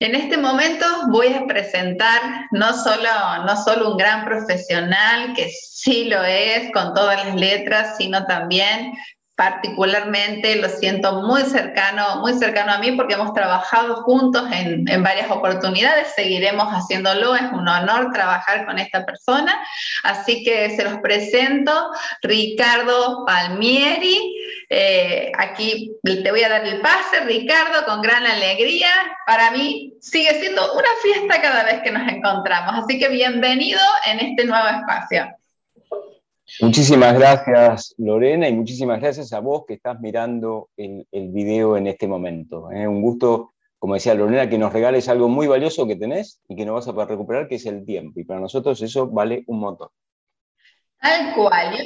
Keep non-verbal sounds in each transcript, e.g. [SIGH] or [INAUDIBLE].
En este momento voy a presentar no solo, no solo un gran profesional, que sí lo es con todas las letras, sino también particularmente lo siento muy cercano, muy cercano a mí porque hemos trabajado juntos en, varias oportunidades, seguiremos haciéndolo, es un honor trabajar con esta persona, así que se los presento, Ricardo Palmieri, eh, aquí te voy a dar el pase, Ricardo, con gran alegría, para mí sigue siendo una fiesta cada vez que nos encontramos, así que bienvenido en este nuevo espacio. Muchísimas gracias, Lorena, y muchísimas gracias a vos que estás mirando el, video en este momento. Es ¿eh? un gusto, como decía Lorena, que nos regales algo muy valioso que tenés y que no vas a poder recuperar, que es el tiempo. Y para nosotros eso vale un montón. Tal cual.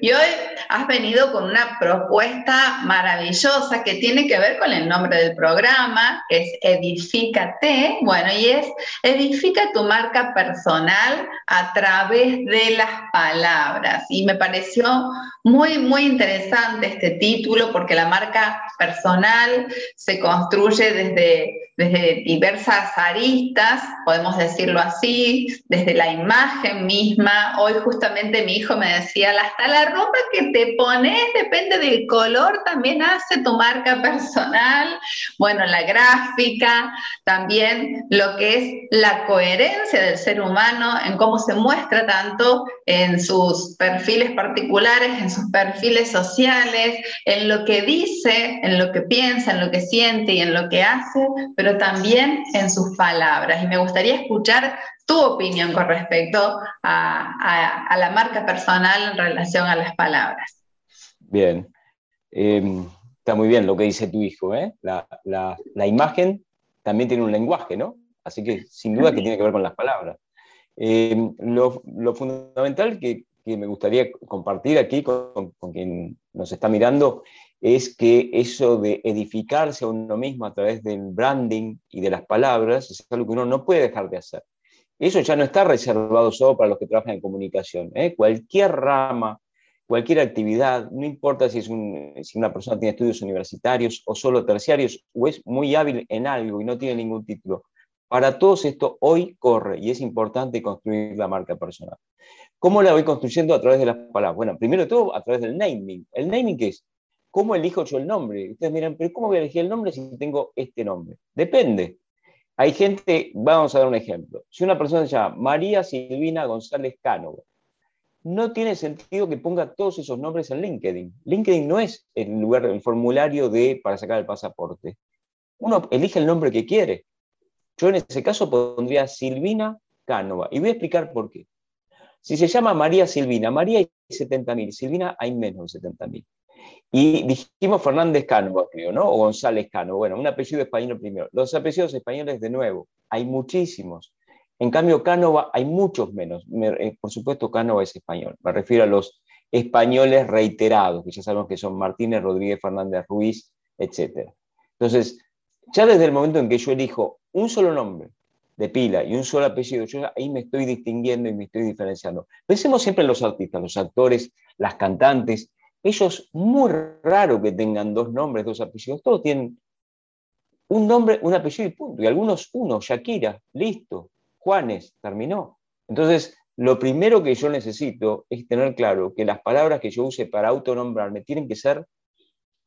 Y hoy has venido con una propuesta maravillosa que tiene que ver con el nombre del programa, que es Edifícate. Bueno, y es Edifica tu marca personal a través de las palabras. Y me pareció muy, muy interesante este título porque la marca personal se construye desde desde diversas aristas, podemos decirlo así, desde la imagen misma. Hoy justamente mi hijo me decía, hasta la ropa que te pones depende del color, también hace tu marca personal. Bueno, la gráfica, también lo que es la coherencia del ser humano en cómo se muestra tanto en sus perfiles particulares, en sus perfiles sociales, en lo que dice, en lo que piensa, en lo que siente y en lo que hace, pero también en sus palabras. Y me gustaría escuchar tu opinión con respecto a, la marca personal en relación a las palabras. Bien, em, está muy bien lo que dice tu hijo. ¿eh? La, imagen también tiene un lenguaje, ¿no? Así que sin duda que tiene que ver con las palabras. Em, lo, fundamental que, me gustaría compartir aquí con, con, quien nos está mirando es que eso de edificarse a uno mismo a través del branding y de las palabras es algo que uno no puede dejar de hacer. Eso ya no está reservado solo para los que trabajan en comunicación. ¿eh? Cualquier rama, cualquier actividad, no importa si, es si una persona tiene estudios universitarios o solo terciarios, o es muy hábil en algo y no tiene ningún título, para todos esto hoy corre y es importante construir la marca personal. ¿Cómo la voy construyendo a través de las palabras? Bueno, primero de todo a través del naming. ¿El naming es? ¿Cómo elijo yo el nombre? Ustedes miran, pero ¿cómo voy a elegir el nombre si tengo este nombre? Depende. Hay gente, vamos a dar un ejemplo. Si una persona se llama María Silvina González Cánova, no tiene sentido que ponga todos esos nombres en LinkedIn. LinkedIn no es el lugar, el formulario de, para sacar el pasaporte. Uno elige el nombre que quiere. Yo en ese caso pondría Silvina Cánova. Y voy a explicar por qué. Si se llama María Silvina, María hay 70.000, Silvina hay menos de 70.000. Y dijimos Fernández Cano, creo, ¿no? O González Cano. Bueno, un apellido español primero. Los apellidos españoles, de nuevo, hay muchísimos. En cambio, Cánova hay muchos menos. Eh, por supuesto, Cánova es español. Me refiero a los españoles reiterados, que ya sabemos que son Martínez, Rodríguez, Fernández Ruiz, etc. Entonces, ya desde el momento en que yo elijo un solo nombre de pila y un solo apellido, yo ahí me estoy distinguiendo y me estoy diferenciando. Pensemos siempre en los artistas, los actores, las cantantes, ellos, muy raro que tengan dos nombres, dos apellidos, todos tienen un nombre, un apellido y punto. Y algunos uno, Shakira, listo, Juanes, terminó. Entonces, lo primero que yo necesito es tener claro que las palabras que yo use para autonombrarme tienen que ser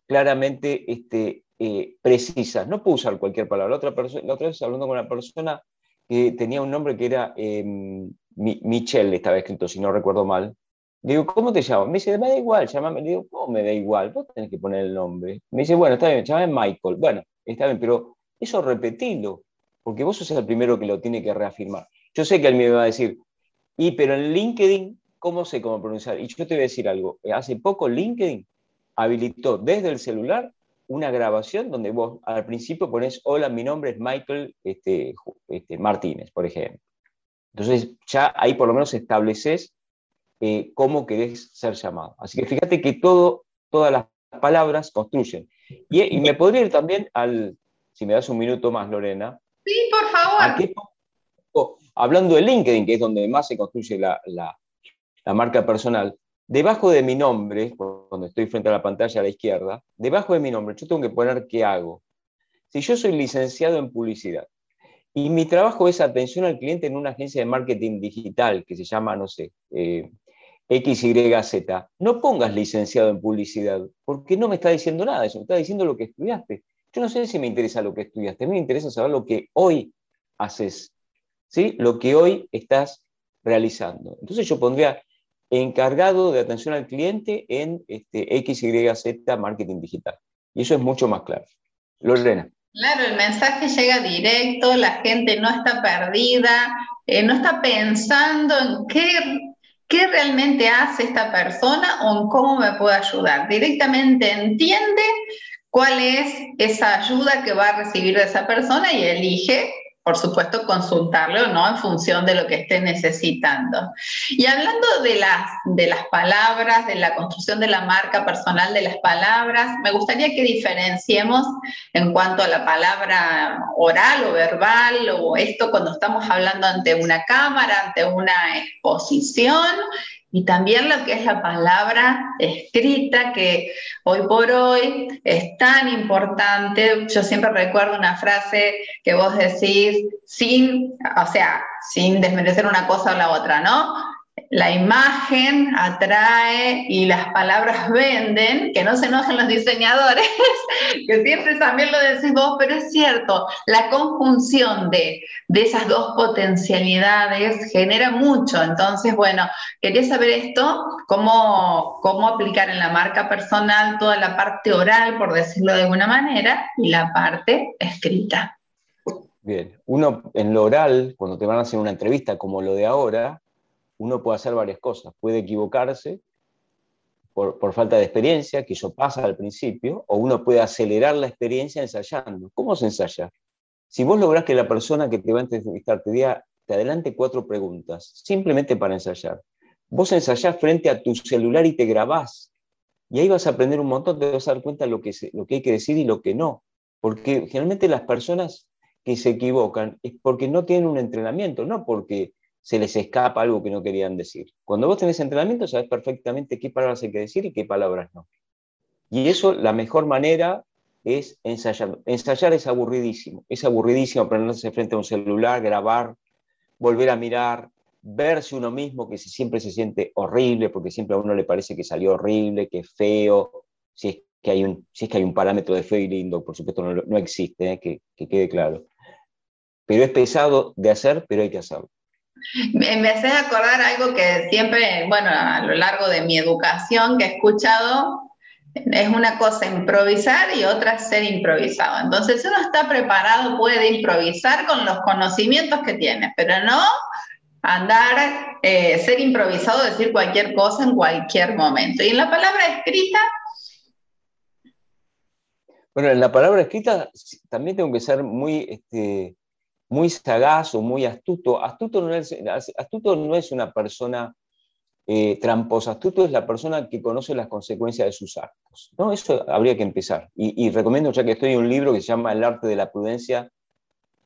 claramente este, eh, precisas. No puedo usar cualquier palabra. La otra, la otra vez hablando con una persona que tenía un nombre que era em, Michelle, estaba escrito, si no recuerdo mal, digo, ¿cómo te llamas? Me dice, me da igual, llámame. Le digo, ¿cómo me da igual? Vos tenés que poner el nombre. Me dice, bueno, está bien, llámame Michael. Bueno, está bien, pero eso repetilo, porque vos sos el primero que lo tiene que reafirmar. Yo sé que él me va a decir, y pero en LinkedIn, ¿cómo sé cómo pronunciar? Y yo te voy a decir algo. Hace poco LinkedIn habilitó desde el celular una grabación donde vos al principio pones, hola, mi nombre es Michael este, este, Martínez, por ejemplo. Entonces ya ahí por lo menos estableces eh, cómo querés ser llamado. Así que fíjate que todo, todas las palabras construyen. Y, me podría ir también al, si me das un minuto más, Lorena. Sí, por favor. hablando de LinkedIn, que es donde más se construye la, la marca personal, debajo de mi nombre, cuando estoy frente a la pantalla a la izquierda, debajo de mi nombre yo tengo que poner qué hago. Si yo soy licenciado en publicidad y mi trabajo es atención al cliente en una agencia de marketing digital que se llama, no sé, eh, XYZ, no pongas licenciado en publicidad, porque no me está diciendo nada eso, me está diciendo lo que estudiaste. Yo no sé si me interesa lo que estudiaste, a mí me interesa saber lo que hoy haces, ¿sí? lo que hoy estás realizando. Entonces yo pondría encargado de atención al cliente en este, XYZ Marketing Digital. Y eso es mucho más claro. Lorena. Claro, el mensaje llega directo, la gente no está perdida, eh, no está pensando en qué, qué realmente hace esta persona o en cómo me puede ayudar. Directamente entiende cuál es esa ayuda que va a recibir de esa persona y elige por supuesto, consultarlo no en función de lo que esté necesitando. Y hablando de las, de las palabras, de la construcción de la marca personal de las palabras, me gustaría que diferenciemos en cuanto a la palabra oral o verbal o esto cuando estamos hablando ante una cámara, ante una exposición y también lo que es la palabra escrita, que hoy por hoy es tan importante. Yo siempre recuerdo una frase que vos decís sin, o sea, sin desmerecer una cosa o la otra, ¿no? La imagen atrae y las palabras venden, que no se enojen los diseñadores, [LAUGHS] que siempre también lo decís vos, pero es cierto, la conjunción de, esas dos potencialidades genera mucho. Entonces, bueno, quería saber esto, cómo, cómo aplicar en la marca personal toda la parte oral, por decirlo de alguna manera, y la parte escrita. Bien, uno en lo oral, cuando te van a hacer una entrevista como lo de ahora, uno puede hacer varias cosas. Puede equivocarse por, falta de experiencia, que eso pasa al principio, o uno puede acelerar la experiencia ensayando. ¿Cómo se ensaya? Si vos lográs que la persona que te va a entrevistar te diga, te adelante cuatro preguntas, simplemente para ensayar. Vos ensayás frente a tu celular y te grabás. Y ahí vas a aprender un montón, te vas a dar cuenta de lo que, lo que hay que decir y lo que no. Porque generalmente las personas que se equivocan es porque no tienen un entrenamiento, no porque se les escapa algo que no querían decir. Cuando vos tenés entrenamiento, sabes perfectamente qué palabras hay que decir y qué palabras no. Y eso, la mejor manera es ensayar. Ensayar es aburridísimo. Es aburridísimo ponerse frente a un celular, grabar, volver a mirar, verse uno mismo, que siempre se siente horrible, porque siempre a uno le parece que salió horrible, que es feo, si es que hay un, si es que hay un parámetro de feo y lindo, por supuesto no, existe, ¿eh? que, que quede claro. Pero es pesado de hacer, pero hay que hacerlo. Me hace acordar algo que siempre, bueno, a lo largo de mi educación que he escuchado, es una cosa improvisar y otra ser improvisado. Entonces, si uno está preparado, puede improvisar con los conocimientos que tiene, pero no andar, eh, ser improvisado, decir cualquier cosa en cualquier momento. Y en la palabra escrita... Bueno, en la palabra escrita también tengo que ser muy... Este muy sagaz o muy astuto. Astuto no es, astuto no es una persona eh, tramposa, astuto es la persona que conoce las consecuencias de sus actos. ¿no? Eso habría que empezar. Y, recomiendo, ya que estoy en un libro que se llama El arte de la prudencia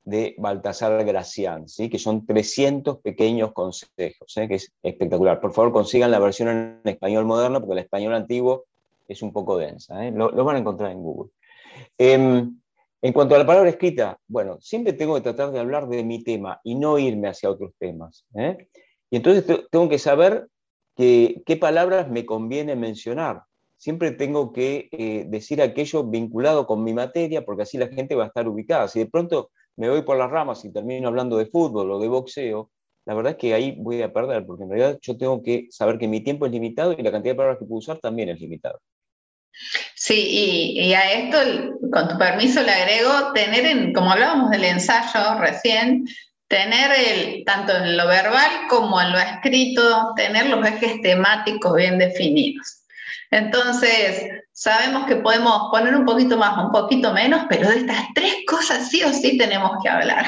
de Baltasar Gracián, ¿sí? que son 300 pequeños consejos, ¿eh? que es espectacular. Por favor, consigan la versión en español moderno, porque el español antiguo es un poco densa. ¿eh? Lo, van a encontrar en Google. En cuanto a la palabra escrita, bueno, siempre tengo que tratar de hablar de mi tema y no irme hacia otros temas. ¿eh? Y entonces tengo que saber qué palabras me conviene mencionar. Siempre tengo que eh, decir aquello vinculado con mi materia, porque así la gente va a estar ubicada. Si de pronto me voy por las ramas y termino hablando de fútbol o de boxeo, la verdad es que ahí voy a perder, porque en realidad yo tengo que saber que mi tiempo es limitado y la cantidad de palabras que puedo usar también es limitada. Sí, y, a esto, con tu permiso, le agrego tener, en, como hablábamos del ensayo recién, tener el, tanto en lo verbal como en lo escrito, tener los ejes temáticos bien definidos. Entonces, sabemos que podemos poner un poquito más, un poquito menos, pero de estas tres cosas sí o sí tenemos que hablar.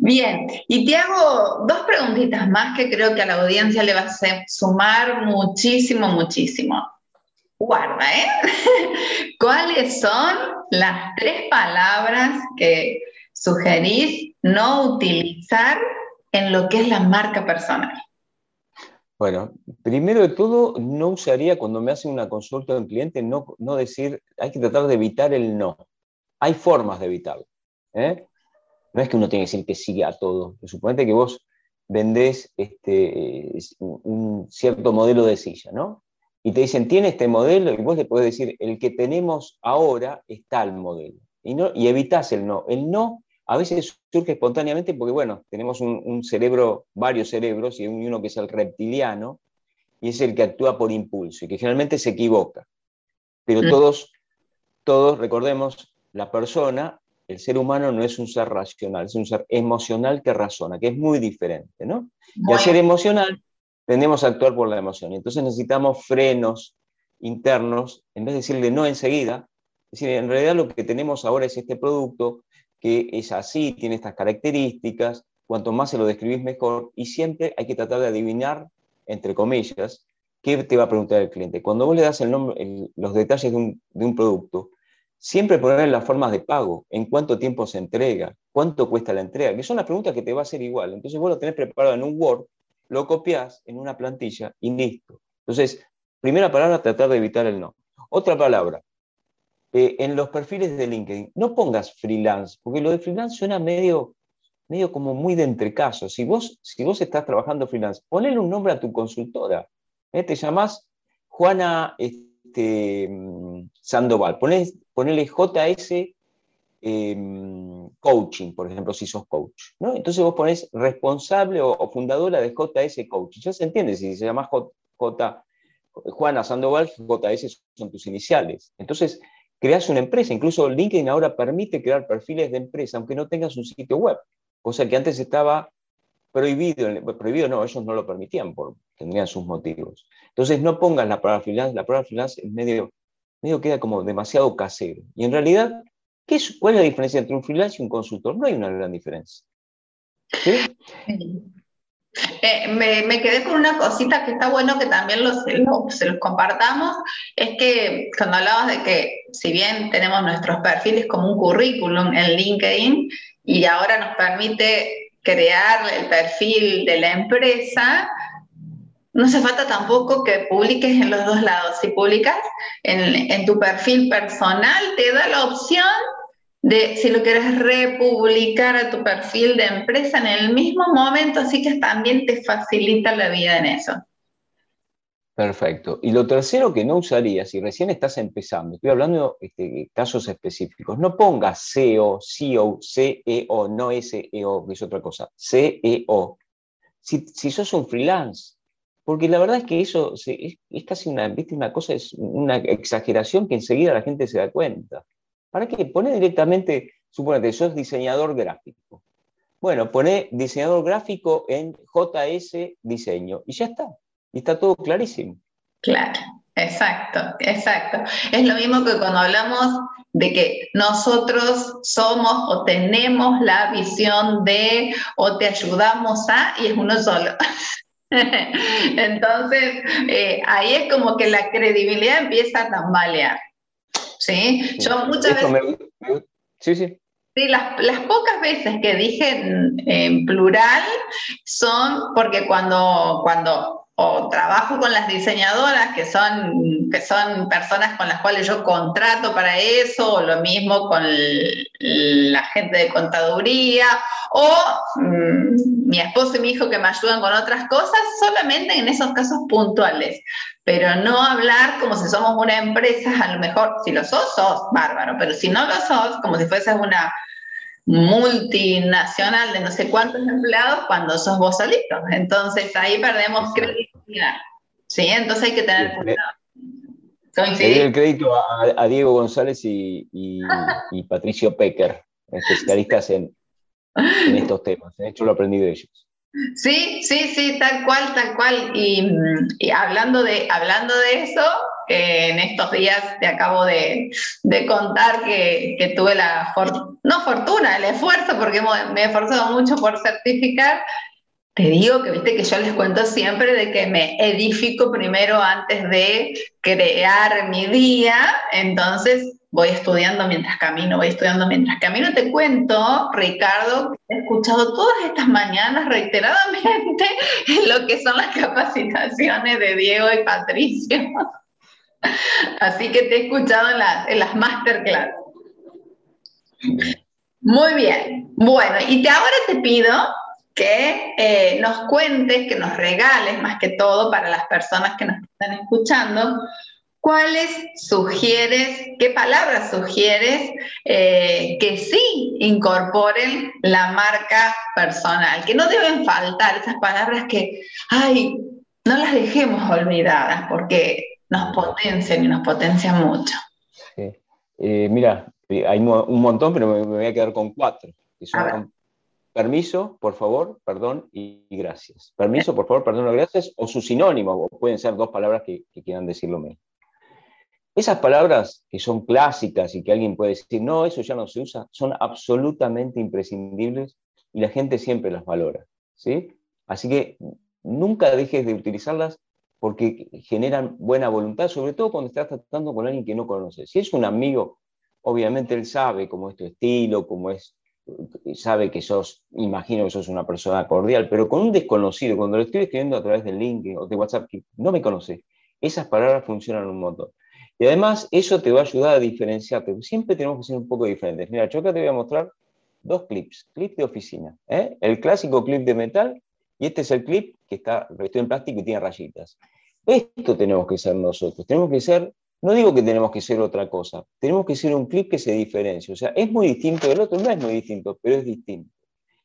Bien, y te hago dos preguntitas más que creo que a la audiencia le va a sumar muchísimo, muchísimo. Guarda, ¿eh? [LAUGHS] ¿Cuáles son las tres palabras que sugerís no utilizar en lo que es la marca personal? Bueno, primero de todo, no usaría cuando me hacen una consulta de un cliente, no, no decir, hay que tratar de evitar el no. Hay formas de evitarlo. ¿eh? No es que uno tenga que decir que sigue a todo. Suponete que vos vendés este, un cierto modelo de silla, ¿no? Y te dicen, tiene este modelo, y vos le podés decir, el que tenemos ahora está el modelo. Y, no, y evitás el no. El no a veces surge espontáneamente porque, bueno, tenemos un, cerebro, varios cerebros, y uno que es el reptiliano, y es el que actúa por impulso, y que generalmente se equivoca. Pero mm. todos, todos, recordemos, la persona, el ser humano no es un ser racional, es un ser emocional que razona, que es muy diferente, ¿no? Y al ser emocional, tendemos a actuar por la emoción. Entonces necesitamos frenos internos, en vez de decirle no enseguida, es decir, en realidad lo que tenemos ahora es este producto, que es así, tiene estas características, cuanto más se lo describís mejor, y siempre hay que tratar de adivinar, entre comillas, qué te va a preguntar el cliente. Cuando vos le das el nombre, los detalles de un, producto, siempre poner las formas de pago, en cuánto tiempo se entrega, cuánto cuesta la entrega, que son las preguntas que te va a hacer igual. Entonces vos lo tenés preparado en un Word, lo copias en una plantilla y listo. Entonces, primera palabra, tratar de evitar el no. Otra palabra, eh, en los perfiles de LinkedIn, no pongas freelance, porque lo de freelance suena medio, medio como muy de entrecaso. Si vos, si vos estás trabajando freelance, ponle un nombre a tu consultora. ¿eh? Te llamas Juana este, mm, Sandoval, ponele, JS em, Coaching, por ejemplo, si sos coach. Entonces vos pones responsable o, fundadora de JS Coaching. Ya se entiende, si se llama J, Juana Sandoval, JS son tus iniciales. Entonces, creas una empresa. Incluso LinkedIn ahora permite crear perfiles de empresa, aunque no tengas un sitio web, cosa que antes estaba prohibido. Prohibido no, ellos no lo permitían, por, tendrían sus motivos. Entonces no pongas la palabra freelance, la palabra freelance es medio, medio queda como demasiado casero. Y en realidad, ¿qué es, ¿cuál es la diferencia entre un freelance y un consultor? No hay una gran diferencia. Eh, me, quedé con una cosita que está bueno que también se los compartamos, es que cuando hablabas de que si bien tenemos nuestros perfiles como un currículum en LinkedIn y ahora nos permite crear el perfil de la empresa, no hace falta tampoco que publiques en los dos lados. Si publicas en tu perfil personal, te da la opción de si lo quieres republicar a tu perfil de empresa en el mismo momento, así que también te facilita la vida en eso. Perfecto. Y lo tercero que no usaría, si recién estás empezando, estoy hablando de este, casos específicos, no pongas SEO, SEO, CEO, no SEO, que es otra cosa, CEO. Si, si sos un freelance, porque la verdad es que eso es, casi una, ¿viste? una cosa, es una exageración que enseguida la gente se da cuenta. ¿Para qué? Pone directamente, suponete, sos diseñador gráfico. Bueno, pone diseñador gráfico en JS Diseño y ya está. Y está todo clarísimo. Claro, exacto, exacto. Es lo mismo que cuando hablamos de que nosotros somos o tenemos la visión de o te ayudamos a y es uno solo. [LAUGHS] Entonces, eh, ahí es como que la credibilidad empieza a tambalear. ¿Sí? Yo muchas veces... sí, sí. Sí, las, las, pocas veces que dije en, plural son porque cuando, cuando o trabajo con las diseñadoras, que son, que son personas con las cuales yo contrato para eso, o lo mismo con la gente de contaduría, o mm, mi esposo y mi hijo que me ayudan con otras cosas, solamente en esos casos puntuales pero no hablar como si somos una empresa, a lo mejor si lo sos, sos bárbaro, pero si no lo sos, como si fueses una multinacional de no sé cuántos empleados cuando sos vos solito. Entonces ahí perdemos ¿Sí? Entonces hay que tener cuidado. Le el crédito a, Diego González y, Patricio Pecker, especialistas en, estos temas. De hecho, lo aprendí de ellos. Sí, sí, sí, tal cual, tal cual. Y, hablando, de, hablando de eso, en estos días te acabo de, contar que, tuve la, no fortuna, el esfuerzo, porque me he esforzado mucho por certificar. Te digo que, viste, que yo les cuento siempre de que me edifico primero antes de crear mi día. Entonces, voy estudiando mientras camino, voy estudiando mientras camino. Te cuento, Ricardo, que he escuchado todas estas mañanas reiteradamente [LAUGHS] lo que son las capacitaciones de Diego y Patricio. [LAUGHS] Así que te he escuchado en las, en las masterclass. Muy bien. Bueno, y te, ahora te pido que eh, nos cuentes, que nos regales más que todo para las personas que nos están escuchando, ¿Cuáles sugieres, qué palabras sugieres eh, que sí incorporen la marca personal? Que no deben faltar esas palabras que, ay, no las dejemos olvidadas porque nos potencian y nos potencian mucho. Eh, mira, hay un montón, pero me, voy a quedar con cuatro. Permiso, por favor, perdón y, gracias. Permiso, por favor, perdón y gracias, o su sinónimo, o pueden ser dos palabras que, quieran decir lo mismo. Esas palabras que son clásicas y que alguien puede decir, no, eso ya no se usa, son absolutamente imprescindibles y la gente siempre las valora. ¿sí? Así que nunca dejes de utilizarlas porque generan buena voluntad, sobre todo cuando estás tratando con alguien que no conoces. Si es un amigo, obviamente él sabe cómo es tu estilo, cómo es, sabe que sos, imagino que sos una persona cordial, pero con un desconocido, cuando lo estoy escribiendo a través del link o de WhatsApp, que no me conoce, esas palabras funcionan un montón. Y además eso te va a ayudar a diferenciarte. Siempre tenemos que ser un poco diferentes. Mira, yo acá te voy a mostrar dos clips, clip de oficina. ¿eh? El clásico clip de metal y este es el clip que está en plástico y tiene rayitas. Esto tenemos que ser nosotros. Tenemos que ser, no digo que tenemos que ser otra cosa, tenemos que ser un clip que se diferencie. O sea, es muy distinto del otro, no es muy distinto, pero es distinto.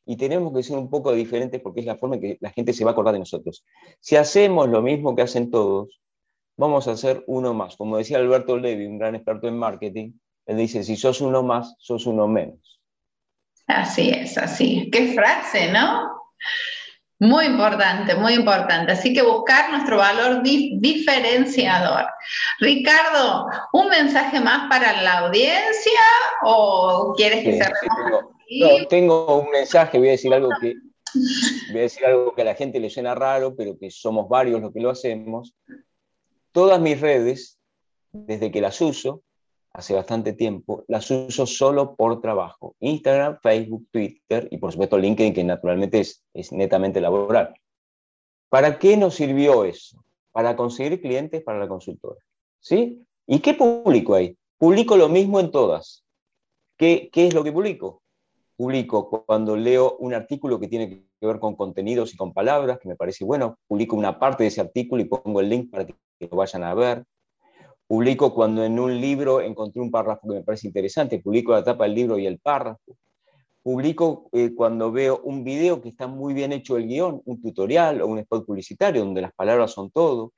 Y tenemos que ser un poco diferentes porque es la forma en que la gente se va a acordar de nosotros. Si hacemos lo mismo que hacen todos, vamos a hacer uno más. Como decía Alberto Levi, un gran experto en marketing, él dice, si sos uno más, sos uno menos. Así es, así. Qué frase, ¿no? Muy importante, muy importante. Así que buscar nuestro valor diferenciador. Ricardo, ¿un mensaje más para la audiencia o quieres que se tengo, tengo un mensaje, voy a decir algo que voy a decir algo que a la gente le suena raro, pero que somos varios los que lo hacemos. Todas mis redes, desde que las uso, hace bastante tiempo, las uso solo por trabajo. Instagram, Facebook, Twitter y por supuesto LinkedIn, que naturalmente es, netamente laboral. ¿Para qué nos sirvió eso? Para conseguir clientes para la consultora. ¿Sí? ¿Y qué publico ahí? Publico lo mismo en todas. ¿Qué, ¿Qué es lo que publico? Publico cuando leo un artículo que tiene que ver con contenidos y con palabras, que me parece bueno, publico una parte de ese artículo y pongo el link para que lo vayan a ver. Publico cuando en un libro encontré un párrafo que me parece interesante, publico la tapa del libro y el párrafo. Publico eh, cuando veo un video que está muy bien hecho el guion, un tutorial o un spot publicitario donde las palabras son todo.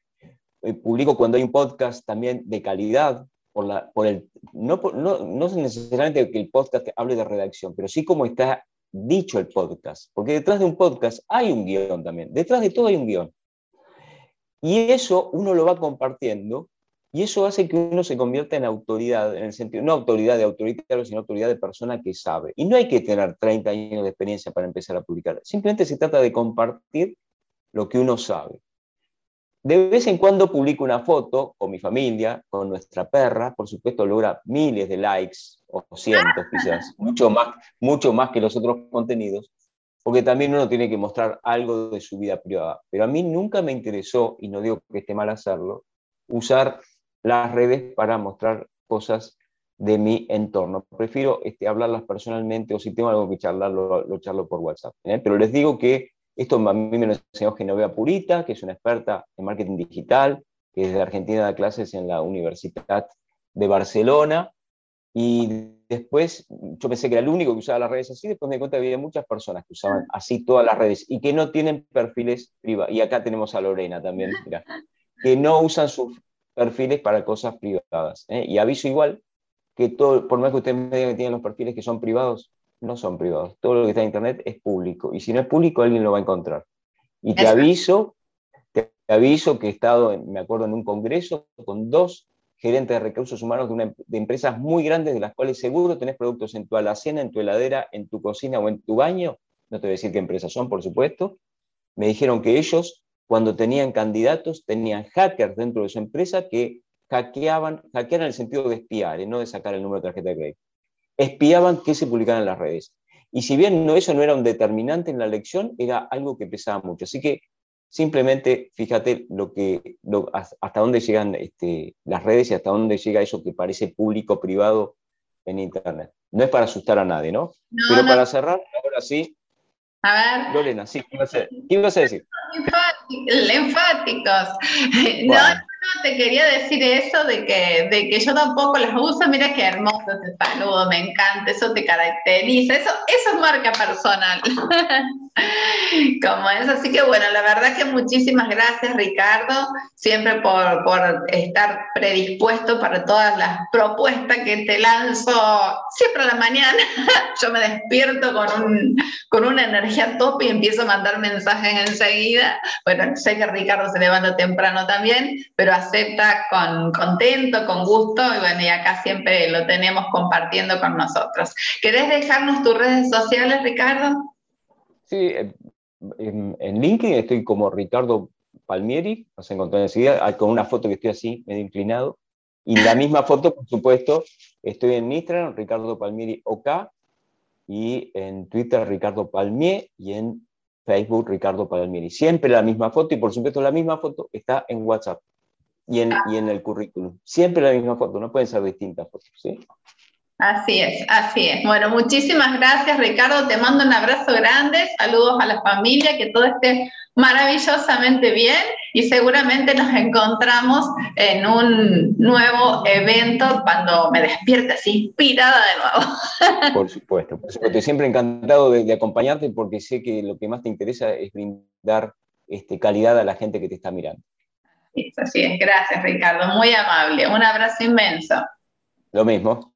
Eh, publico cuando hay un podcast también de calidad, por la, por el, no, no, no necesariamente que el podcast hable de redacción, pero sí como está dicho el podcast. Porque detrás de un podcast hay un guion también. Detrás de todo hay un guion. Y eso uno lo va compartiendo y eso hace que uno se convierta en autoridad, en el sentido, no autoridad de autoritario, sino autoridad de persona que sabe. Y no hay que tener 30 años de experiencia para empezar a publicar. Simplemente se trata de compartir lo que uno sabe. De vez en cuando publico una foto con mi familia, con nuestra perra, por supuesto logra miles de likes o cientos quizás, [LAUGHS] mucho más, mucho más que los otros contenidos, porque también uno tiene que mostrar algo de su vida privada. Pero a mí nunca me interesó, y no digo que esté mal hacerlo, usar las redes para mostrar cosas de mi entorno. Prefiero este, hablarlas personalmente o si tengo algo que charlar, lo, charlo por WhatsApp. ¿eh? Pero les digo que esto a mí me lo enseñó Genoveva Purita, que es una experta en marketing digital, que desde Argentina da clases en la Universidad de Barcelona, y después yo pensé que era el único que usaba las redes así, después me di cuenta que había muchas personas que usaban así todas las redes y que no tienen perfiles privados. Y acá tenemos a Lorena también, que no usan sus perfiles para cosas privadas. ¿eh? Y aviso igual que todo, por más que ustedes me digan que tienen los perfiles que son privados, no son privados. Todo lo que está en Internet es público. Y si no es público, alguien lo va a encontrar. Y te aviso, te aviso que he estado, me acuerdo, en un congreso con dos gerentes de recursos humanos de, de, empresas muy grandes de las cuales seguro tenés productos en tu alacena, en tu heladera, en tu cocina o en tu baño. No te voy a decir qué empresas son, por supuesto. Me dijeron que ellos, cuando tenían candidatos, tenían hackers dentro de su empresa que hackeaban, hackeaban en el sentido de espiar, y no de sacar el número de tarjeta de crédito. Espiaban qué se publicaba en las redes. Y si bien no, eso no era un determinante en la elección, era algo que pesaba mucho. Así que simplemente fíjate lo que, hasta dónde llegan este, las redes y hasta dónde llega eso que parece público, privado en Internet. No es para asustar a nadie, ¿no? Pero para cerrar, ahora sí. A ver. Lorena, sí, ¿qué ibas a, decir? Enfáticos. No, te quería decir eso de que, de que yo tampoco las uso. Mira qué hermoso ese saludo, me encanta, eso te caracteriza, eso, eso es marca personal. [LAUGHS] Como es, así que bueno, la verdad que muchísimas gracias Ricardo, siempre por, por estar predispuesto para todas las propuestas que te lanzo siempre a la mañana. [LAUGHS] Yo me despierto con, un, con una energía top y empiezo a mandar mensajes enseguida. Bueno, sé que Ricardo se levanta temprano también, pero acepta con contento, con gusto y bueno, y acá siempre lo tenemos compartiendo con nosotros. ¿Querés dejarnos tus redes sociales, Ricardo? Sí, en, LinkedIn estoy como Ricardo Palmieri, nos encontré enseguida, con una foto que estoy así, medio inclinado. Y la [LAUGHS] misma foto, por supuesto, estoy en Instagram, Ricardo Palmieri OK, y en Twitter, Ricardo Palmier, y en Facebook, Ricardo Palmieri. Siempre la misma foto, y por supuesto la misma foto está en WhatsApp y en, y en el currículum. Siempre la misma foto, no pueden ser distintas fotos, ¿sí? Así es, así es. Bueno, muchísimas gracias Ricardo, te mando un abrazo grande, saludos a la familia, que todo esté maravillosamente bien y seguramente nos encontramos en un nuevo evento cuando me despierte así inspirada de nuevo. [LAUGHS] Por supuesto, por supuesto. Siempre encantado de, acompañarte porque sé que lo que más te interesa es brindar este, calidad a la gente que te está mirando. así es. Gracias Ricardo, muy amable. Un abrazo inmenso. Lo mismo.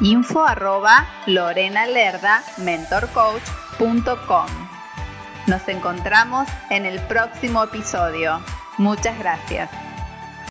info arroba mentorcoach.com. Nos encontramos en el próximo episodio. Muchas gracias.